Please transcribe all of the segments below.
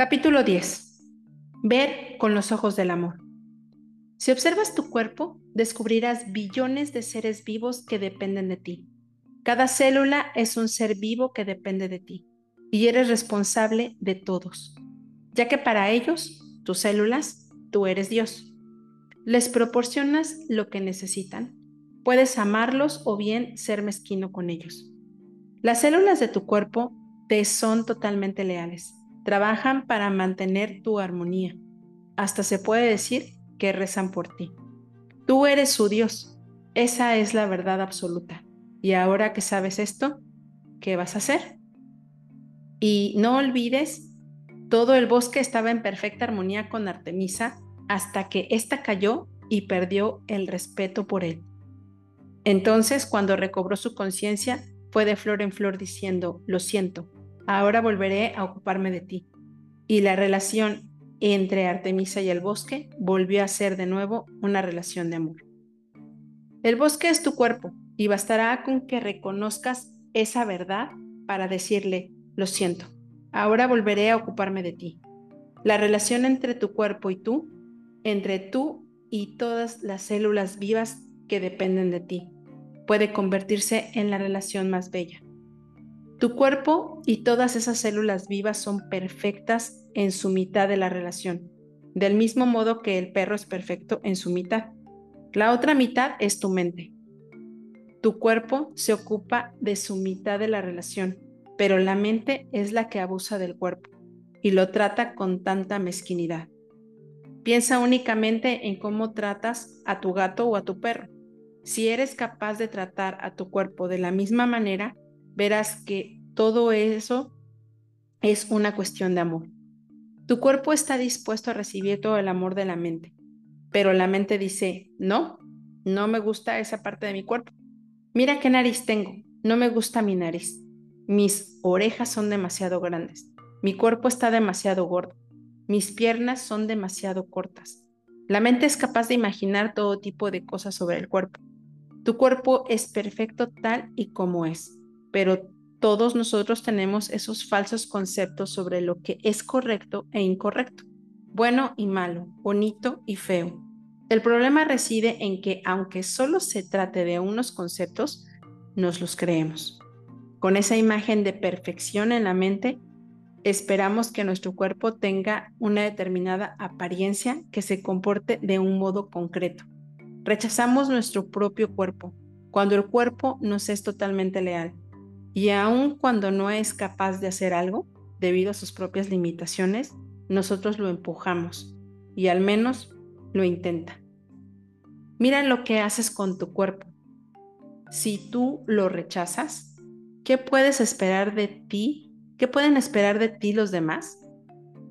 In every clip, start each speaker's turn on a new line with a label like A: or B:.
A: Capítulo 10. Ver con los ojos del amor. Si observas tu cuerpo, descubrirás billones de seres vivos que dependen de ti. Cada célula es un ser vivo que depende de ti y eres responsable de todos, ya que para ellos, tus células, tú eres Dios. Les proporcionas lo que necesitan. Puedes amarlos o bien ser mezquino con ellos. Las células de tu cuerpo te son totalmente leales trabajan para mantener tu armonía. Hasta se puede decir que rezan por ti. Tú eres su Dios. Esa es la verdad absoluta. Y ahora que sabes esto, ¿qué vas a hacer? Y no olvides, todo el bosque estaba en perfecta armonía con Artemisa hasta que ésta cayó y perdió el respeto por él. Entonces, cuando recobró su conciencia, fue de flor en flor diciendo, lo siento, ahora volveré a ocuparme de ti. Y la relación entre Artemisa y el bosque volvió a ser de nuevo una relación de amor. El bosque es tu cuerpo y bastará con que reconozcas esa verdad para decirle, lo siento, ahora volveré a ocuparme de ti. La relación entre tu cuerpo y tú, entre tú y todas las células vivas que dependen de ti, puede convertirse en la relación más bella. Tu cuerpo y todas esas células vivas son perfectas en su mitad de la relación, del mismo modo que el perro es perfecto en su mitad. La otra mitad es tu mente. Tu cuerpo se ocupa de su mitad de la relación, pero la mente es la que abusa del cuerpo y lo trata con tanta mezquinidad. Piensa únicamente en cómo tratas a tu gato o a tu perro. Si eres capaz de tratar a tu cuerpo de la misma manera, verás que todo eso es una cuestión de amor. Tu cuerpo está dispuesto a recibir todo el amor de la mente, pero la mente dice, no, no me gusta esa parte de mi cuerpo. Mira qué nariz tengo, no me gusta mi nariz. Mis orejas son demasiado grandes, mi cuerpo está demasiado gordo, mis piernas son demasiado cortas. La mente es capaz de imaginar todo tipo de cosas sobre el cuerpo. Tu cuerpo es perfecto tal y como es pero todos nosotros tenemos esos falsos conceptos sobre lo que es correcto e incorrecto, bueno y malo, bonito y feo. El problema reside en que aunque solo se trate de unos conceptos, nos los creemos. Con esa imagen de perfección en la mente, esperamos que nuestro cuerpo tenga una determinada apariencia que se comporte de un modo concreto. Rechazamos nuestro propio cuerpo cuando el cuerpo nos es totalmente leal y aun cuando no es capaz de hacer algo, debido a sus propias limitaciones, nosotros lo empujamos y al menos lo intenta. Mira lo que haces con tu cuerpo. Si tú lo rechazas, ¿qué puedes esperar de ti? ¿Qué pueden esperar de ti los demás?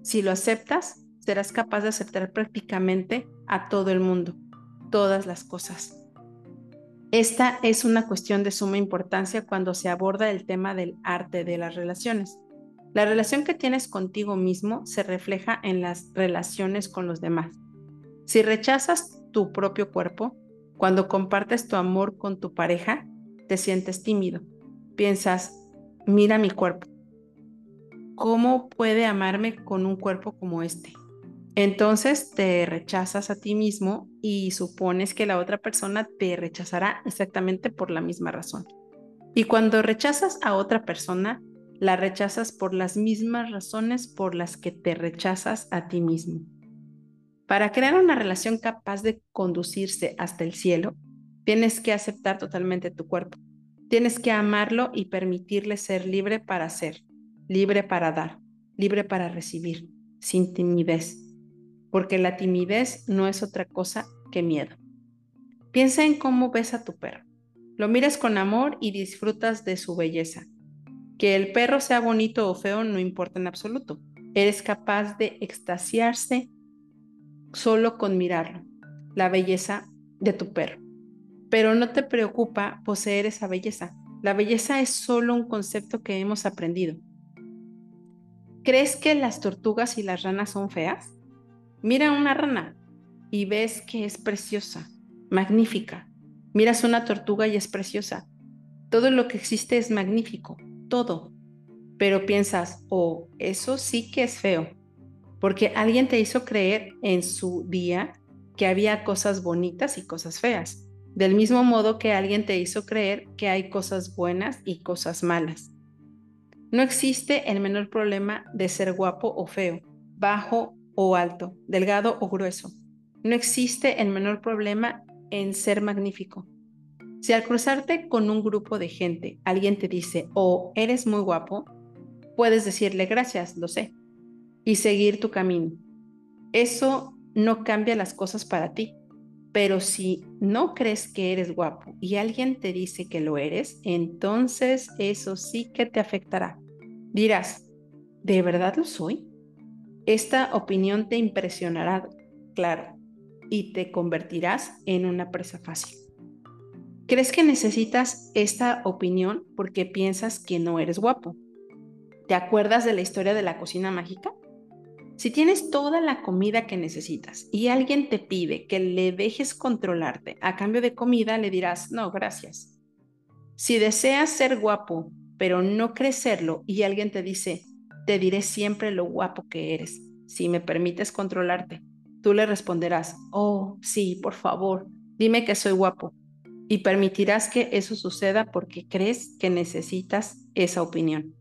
A: Si lo aceptas, serás capaz de aceptar prácticamente a todo el mundo, todas las cosas. Esta es una cuestión de suma importancia cuando se aborda el tema del arte de las relaciones. La relación que tienes contigo mismo se refleja en las relaciones con los demás. Si rechazas tu propio cuerpo, cuando compartes tu amor con tu pareja, te sientes tímido. Piensas, mira mi cuerpo. ¿Cómo puede amarme con un cuerpo como este? Entonces te rechazas a ti mismo y supones que la otra persona te rechazará exactamente por la misma razón. Y cuando rechazas a otra persona, la rechazas por las mismas razones por las que te rechazas a ti mismo. Para crear una relación capaz de conducirse hasta el cielo, tienes que aceptar totalmente tu cuerpo. Tienes que amarlo y permitirle ser libre para ser, libre para dar, libre para recibir, sin timidez porque la timidez no es otra cosa que miedo. Piensa en cómo ves a tu perro. Lo miras con amor y disfrutas de su belleza. Que el perro sea bonito o feo no importa en absoluto. Eres capaz de extasiarse solo con mirarlo, la belleza de tu perro. Pero no te preocupa poseer esa belleza. La belleza es solo un concepto que hemos aprendido. ¿Crees que las tortugas y las ranas son feas? Mira una rana y ves que es preciosa, magnífica. Miras una tortuga y es preciosa. Todo lo que existe es magnífico, todo. Pero piensas, oh, eso sí que es feo. porque alguien te hizo creer en su día que había cosas bonitas y cosas feas, del mismo modo que alguien te hizo creer que hay cosas buenas y cosas malas. No existe el menor problema de ser guapo o feo, bajo o alto, delgado o grueso. No existe el menor problema en ser magnífico. Si al cruzarte con un grupo de gente alguien te dice, oh, eres muy guapo, puedes decirle gracias, lo sé, y seguir tu camino. Eso no cambia las cosas para ti, pero si no crees que eres guapo y alguien te dice que lo eres, entonces eso sí que te afectará. Dirás, ¿de verdad lo soy? Esta opinión te impresionará, claro, y te convertirás en una presa fácil. ¿Crees que necesitas esta opinión porque piensas que no eres guapo? ¿Te acuerdas de la historia de la cocina mágica? Si tienes toda la comida que necesitas y alguien te pide que le dejes controlarte a cambio de comida, le dirás, no, gracias. Si deseas ser guapo, pero no crecerlo y alguien te dice, te diré siempre lo guapo que eres, si me permites controlarte, tú le responderás, oh, sí, por favor, dime que soy guapo y permitirás que eso suceda porque crees que necesitas esa opinión.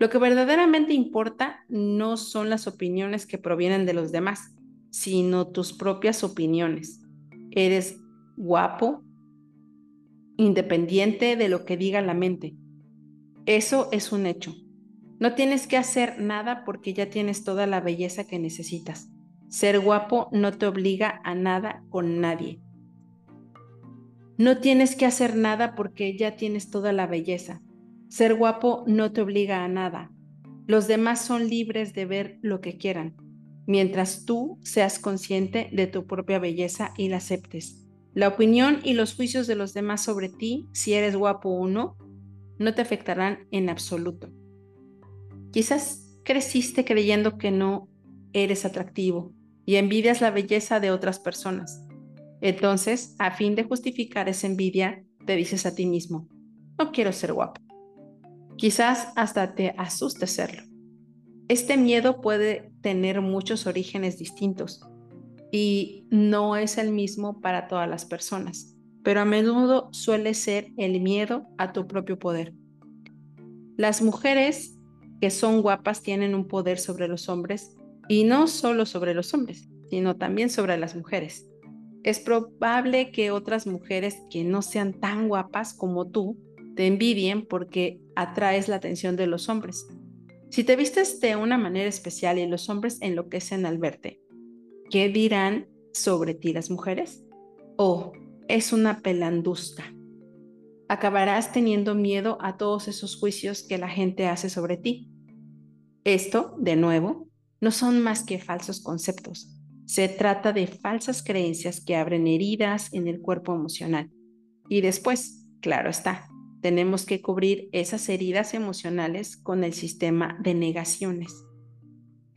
A: Lo que verdaderamente importa no son las opiniones que provienen de los demás, sino tus propias opiniones. Eres guapo, independiente de lo que diga la mente. Eso es un hecho. No tienes que hacer nada porque ya tienes toda la belleza que necesitas. Ser guapo no te obliga a nada con nadie. No tienes que hacer nada porque ya tienes toda la belleza. Ser guapo no te obliga a nada. Los demás son libres de ver lo que quieran, mientras tú seas consciente de tu propia belleza y la aceptes. La opinión y los juicios de los demás sobre ti, si eres guapo o no, no te afectarán en absoluto. Quizás creciste creyendo que no eres atractivo y envidias la belleza de otras personas. Entonces, a fin de justificar esa envidia, te dices a ti mismo, no quiero ser guapo. Quizás hasta te asuste serlo. Este miedo puede tener muchos orígenes distintos y no es el mismo para todas las personas, pero a menudo suele ser el miedo a tu propio poder. Las mujeres que son guapas tienen un poder sobre los hombres y no solo sobre los hombres, sino también sobre las mujeres es probable que otras mujeres que no sean tan guapas como tú te envidien porque atraes la atención de los hombres. Si te vistes de una manera especial y los hombres enloquecen al verte, ¿qué dirán sobre ti las mujeres? Oh, es una pelandusta. Acabarás teniendo miedo a todos esos juicios que la gente hace sobre ti. Esto, de nuevo, no son más que falsos conceptos se trata de falsas creencias que abren heridas en el cuerpo emocional. Y después, claro está, tenemos que cubrir esas heridas emocionales con el sistema de negaciones.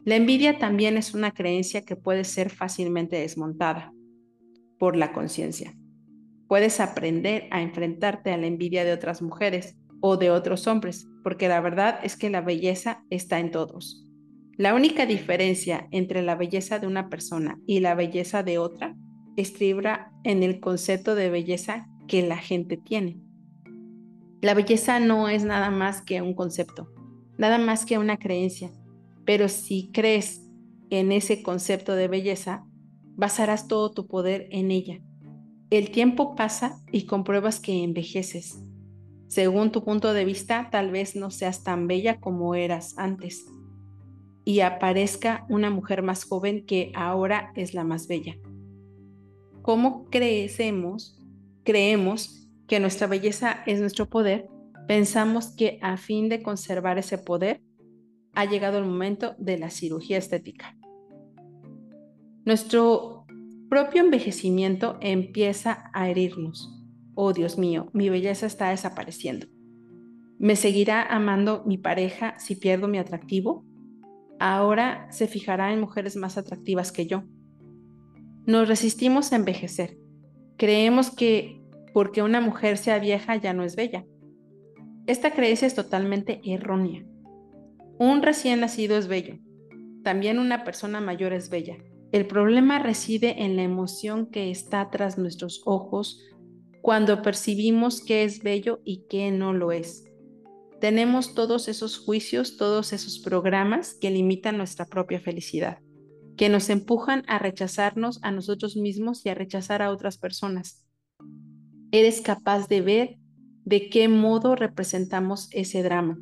A: La envidia también es una creencia que puede ser fácilmente desmontada por la conciencia. Puedes aprender a enfrentarte a la envidia de otras mujeres o de otros hombres, porque la verdad es que la belleza está en todos. La única diferencia entre la belleza de una persona y la belleza de otra estriba en el concepto de belleza que la gente tiene. La belleza no es nada más que un concepto, nada más que una creencia, pero si crees en ese concepto de belleza, basarás todo tu poder en ella. El tiempo pasa y compruebas que envejeces. Según tu punto de vista, tal vez no seas tan bella como eras antes y aparezca una mujer más joven que ahora es la más bella. ¿Cómo creemos, creemos que nuestra belleza es nuestro poder? Pensamos que a fin de conservar ese poder, ha llegado el momento de la cirugía estética. Nuestro propio envejecimiento empieza a herirnos. Oh Dios mío, mi belleza está desapareciendo. ¿Me seguirá amando mi pareja si pierdo mi atractivo? ahora se fijará en mujeres más atractivas que yo. Nos resistimos a envejecer. Creemos que porque una mujer sea vieja ya no es bella. Esta creencia es totalmente errónea. Un recién nacido es bello. también una persona mayor es bella. El problema reside en la emoción que está tras nuestros ojos cuando percibimos qué es bello y qué no lo es. Tenemos todos esos juicios, todos esos programas que limitan nuestra propia felicidad, que nos empujan a rechazarnos a nosotros mismos y a rechazar a otras personas. Eres capaz de ver de qué modo representamos ese drama,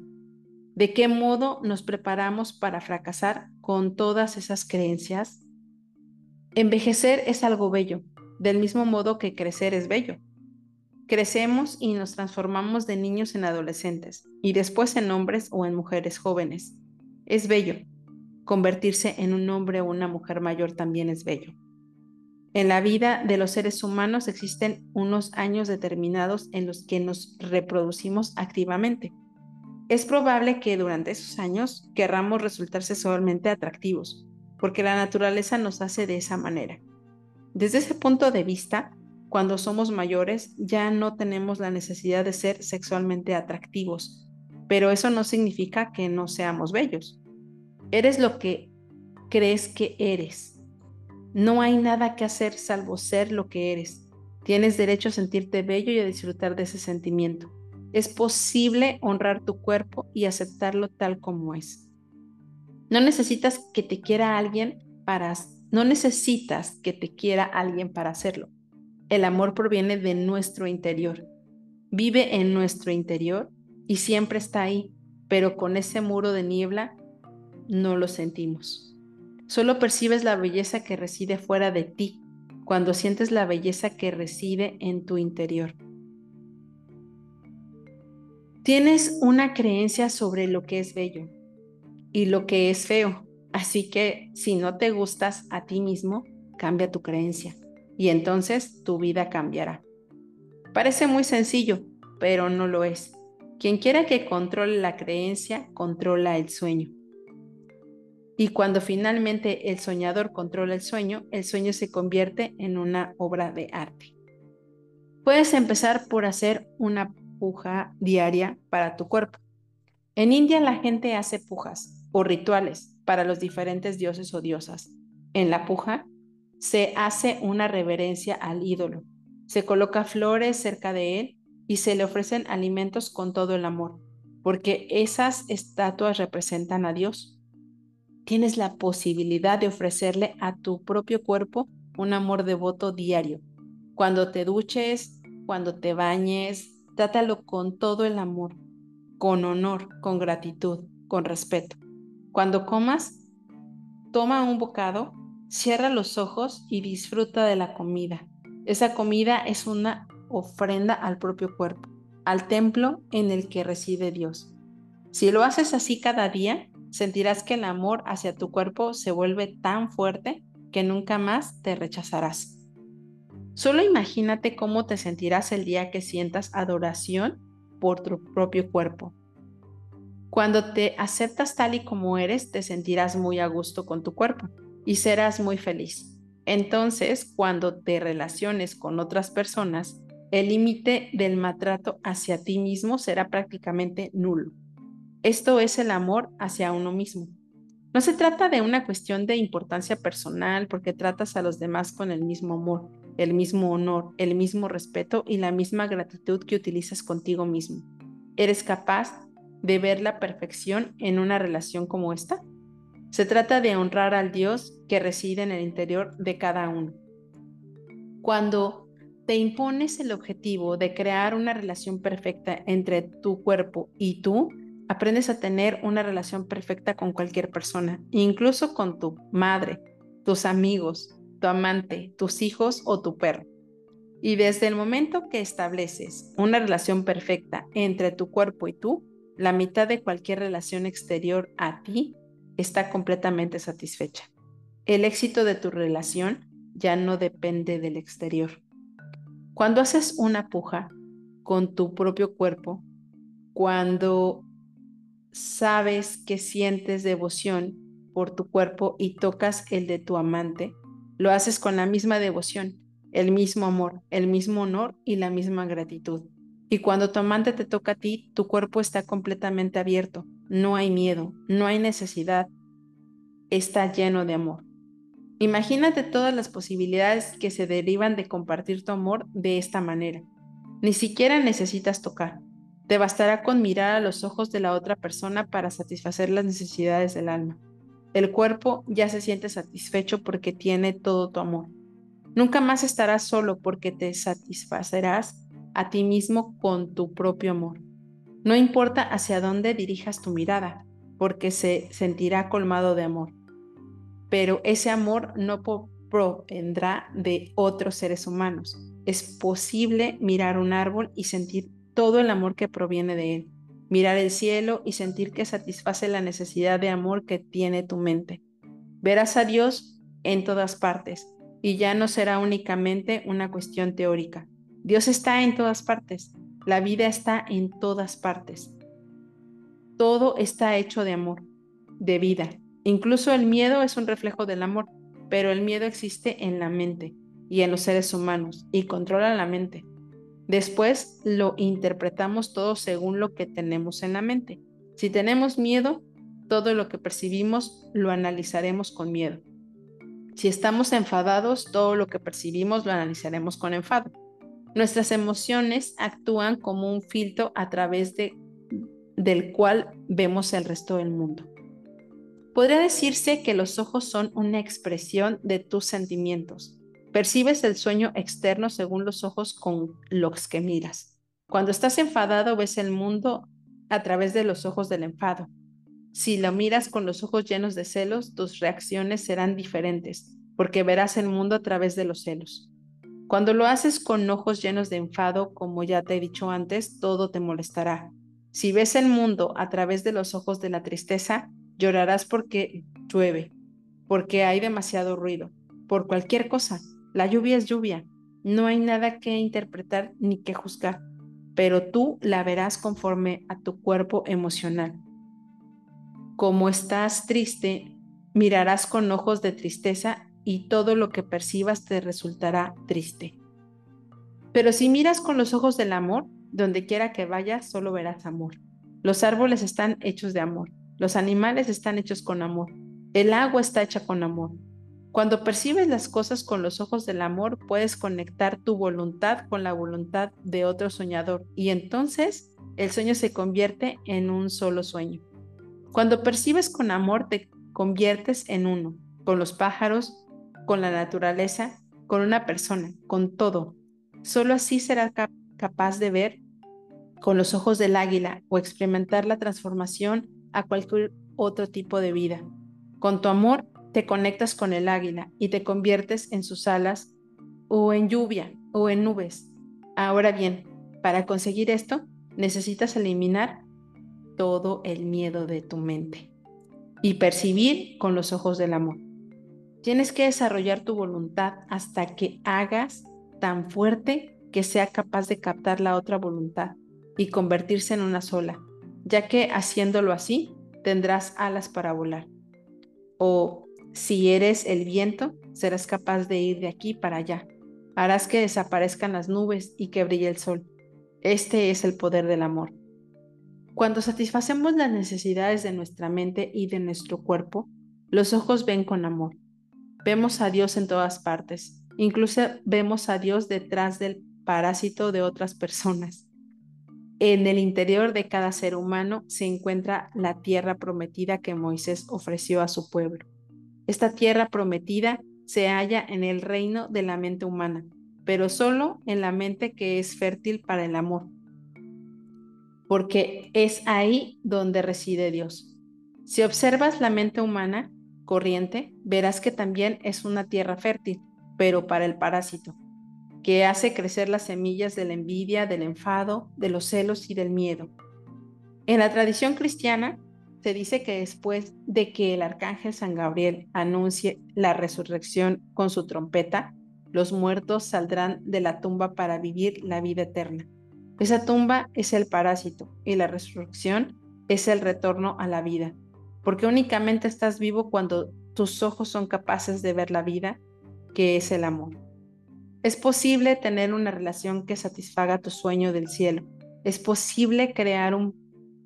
A: de qué modo nos preparamos para fracasar con todas esas creencias. Envejecer es algo bello, del mismo modo que crecer es bello. Crecemos y nos transformamos de niños en adolescentes y después en hombres o en mujeres jóvenes. Es bello. Convertirse en un hombre o una mujer mayor también es bello. En la vida de los seres humanos existen unos años determinados en los que nos reproducimos activamente. Es probable que durante esos años querramos resultar sexualmente atractivos, porque la naturaleza nos hace de esa manera. Desde ese punto de vista, cuando somos mayores ya no tenemos la necesidad de ser sexualmente atractivos, pero eso no significa que no seamos bellos. Eres lo que crees que eres. No hay nada que hacer salvo ser lo que eres. Tienes derecho a sentirte bello y a disfrutar de ese sentimiento. Es posible honrar tu cuerpo y aceptarlo tal como es. No necesitas que te quiera alguien para no necesitas que te quiera alguien para hacerlo. El amor proviene de nuestro interior. Vive en nuestro interior y siempre está ahí, pero con ese muro de niebla no lo sentimos. Solo percibes la belleza que reside fuera de ti cuando sientes la belleza que reside en tu interior. Tienes una creencia sobre lo que es bello y lo que es feo, así que si no te gustas a ti mismo, cambia tu creencia y entonces tu vida cambiará. Parece muy sencillo, pero no lo es. Quien quiera que controle la creencia, controla el sueño. Y cuando finalmente el soñador controla el sueño, el sueño se convierte en una obra de arte. Puedes empezar por hacer una puja diaria para tu cuerpo. En India la gente hace pujas o rituales para los diferentes dioses o diosas. En la puja se hace una reverencia al ídolo, se coloca flores cerca de él y se le ofrecen alimentos con todo el amor, porque esas estatuas representan a Dios. Tienes la posibilidad de ofrecerle a tu propio cuerpo un amor devoto diario. Cuando te duches, cuando te bañes, trátalo con todo el amor, con honor, con gratitud, con respeto. Cuando comas, toma un bocado Cierra los ojos y disfruta de la comida. Esa comida es una ofrenda al propio cuerpo, al templo en el que reside Dios. Si lo haces así cada día, sentirás que el amor hacia tu cuerpo se vuelve tan fuerte que nunca más te rechazarás. Solo imagínate cómo te sentirás el día que sientas adoración por tu propio cuerpo. Cuando te aceptas tal y como eres, te sentirás muy a gusto con tu cuerpo y serás muy feliz. Entonces, cuando te relaciones con otras personas, el límite del maltrato hacia ti mismo será prácticamente nulo. Esto es el amor hacia uno mismo. No se trata de una cuestión de importancia personal porque tratas a los demás con el mismo amor, el mismo honor, el mismo respeto y la misma gratitud que utilizas contigo mismo. ¿Eres capaz de ver la perfección en una relación como esta? Se trata de honrar al Dios que reside en el interior de cada uno. Cuando te impones el objetivo de crear una relación perfecta entre tu cuerpo y tú, aprendes a tener una relación perfecta con cualquier persona, incluso con tu madre, tus amigos, tu amante, tus hijos o tu perro. Y desde el momento que estableces una relación perfecta entre tu cuerpo y tú, la mitad de cualquier relación exterior a ti está completamente satisfecha. El éxito de tu relación ya no depende del exterior. Cuando haces una puja con tu propio cuerpo, cuando sabes que sientes devoción por tu cuerpo y tocas el de tu amante, lo haces con la misma devoción, el mismo amor, el mismo honor y la misma gratitud. Y cuando tu amante te toca a ti, tu cuerpo está completamente abierto, no hay miedo, no hay necesidad está lleno de amor. Imagínate todas las posibilidades que se derivan de compartir tu amor de esta manera. Ni siquiera necesitas tocar. Te bastará con mirar a los ojos de la otra persona para satisfacer las necesidades del alma. El cuerpo ya se siente satisfecho porque tiene todo tu amor. Nunca más estarás solo porque te satisfacerás a ti mismo con tu propio amor. No importa hacia dónde dirijas tu mirada, porque se sentirá colmado de amor. Pero ese amor no provendrá de otros seres humanos. Es posible mirar un árbol y sentir todo el amor que proviene de él. Mirar el cielo y sentir que satisface la necesidad de amor que tiene tu mente. Verás a Dios en todas partes y ya no será únicamente una cuestión teórica. Dios está en todas partes. La vida está en todas partes. Todo está hecho de amor, de vida. Incluso el miedo es un reflejo del amor, pero el miedo existe en la mente y en los seres humanos y controla la mente. Después lo interpretamos todo según lo que tenemos en la mente. Si tenemos miedo, todo lo que percibimos lo analizaremos con miedo. Si estamos enfadados, todo lo que percibimos lo analizaremos con enfado. Nuestras emociones actúan como un filtro a través de, del cual vemos el resto del mundo. Podría decirse que los ojos son una expresión de tus sentimientos. Percibes el sueño externo según los ojos con los que miras. Cuando estás enfadado ves el mundo a través de los ojos del enfado. Si lo miras con los ojos llenos de celos, tus reacciones serán diferentes, porque verás el mundo a través de los celos. Cuando lo haces con ojos llenos de enfado, como ya te he dicho antes, todo te molestará. Si ves el mundo a través de los ojos de la tristeza, llorarás porque llueve, porque hay demasiado ruido, por cualquier cosa. La lluvia es lluvia, no hay nada que interpretar ni que juzgar, pero tú la verás conforme a tu cuerpo emocional como estás triste, mirarás con ojos de tristeza y todo lo que percibas te resultará triste. Pero si miras con los ojos del amor, donde quiera que vayas, solo verás amor. Los árboles están hechos de amor, los animales están hechos con amor, el agua está hecha con amor. Cuando percibes las cosas con los ojos del amor, puedes conectar tu voluntad con la voluntad de otro soñador y entonces el sueño se convierte en un solo sueño. Cuando percibes con amor, te conviertes en uno, con los pájaros, con la naturaleza, con una persona, con todo. Solo así serás capaz de ver con los ojos del águila o experimentar la transformación a cualquier otro tipo de vida. Con tu amor te conectas con el águila y te conviertes en sus alas o en lluvia o en nubes. Ahora bien, para conseguir esto, necesitas eliminar todo el miedo de tu mente y percibir con los ojos del amor. Tienes que desarrollar tu voluntad hasta que hagas tan fuerte que sea capaz de captar la otra voluntad y convertirse en una sola, ya que haciéndolo así tendrás alas para volar. O si eres el viento, serás capaz de ir de aquí para allá. Harás que desaparezcan las nubes y que brille el sol. Este es el poder del amor. Cuando satisfacemos las necesidades de nuestra mente y de nuestro cuerpo, los ojos ven con amor. Vemos a Dios en todas partes. Incluso vemos a Dios detrás del parásito de otras personas. En el interior de cada ser humano se encuentra la tierra prometida que Moisés ofreció a su pueblo. Esta tierra prometida se halla en el reino de la mente humana, pero solo en la mente que es fértil para el amor porque es ahí donde reside Dios. Si observas la mente humana corriente, verás que también es una tierra fértil, pero para el parásito, que hace crecer las semillas de la envidia, del enfado, de los celos y del miedo. En la tradición cristiana se dice que después de que el arcángel San Gabriel anuncie la resurrección con su trompeta, los muertos saldrán de la tumba para vivir la vida eterna. Esa tumba es el parásito y la resurrección es el retorno a la vida, porque únicamente estás vivo cuando tus ojos son capaces de ver la vida, que es el amor. Es posible tener una relación que satisfaga tu sueño del cielo. Es posible crear un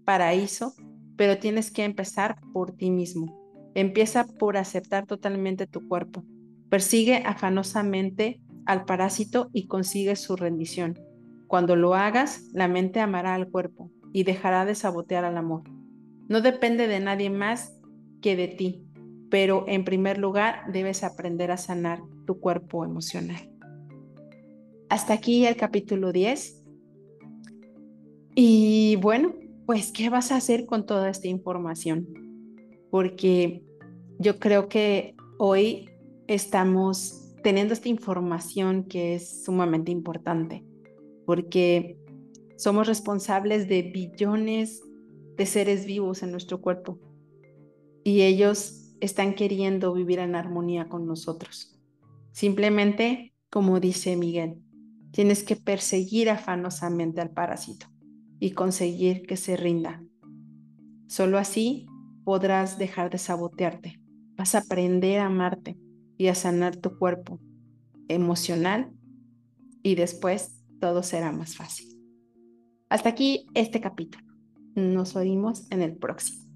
A: paraíso, pero tienes que empezar por ti mismo. Empieza por aceptar totalmente tu cuerpo. Persigue afanosamente al parásito y consigue su rendición. Cuando lo hagas, la mente amará al cuerpo y dejará de sabotear al amor. No depende de nadie más que de ti, pero en primer lugar debes aprender a sanar tu cuerpo emocional. Hasta aquí el capítulo 10. Y bueno, pues, ¿qué vas a hacer con toda esta información? Porque yo creo que hoy estamos teniendo esta información que es sumamente importante, porque somos responsables de billones de seres vivos en nuestro cuerpo y ellos están queriendo vivir en armonía con nosotros. Simplemente, como dice Miguel, tienes que perseguir afanosamente al parásito y conseguir que se rinda. Solo así podrás dejar de sabotearte. Vas a aprender a amarte y a sanar tu cuerpo emocional y después todo será más fácil. Hasta aquí este capítulo. Nos oímos en el próximo.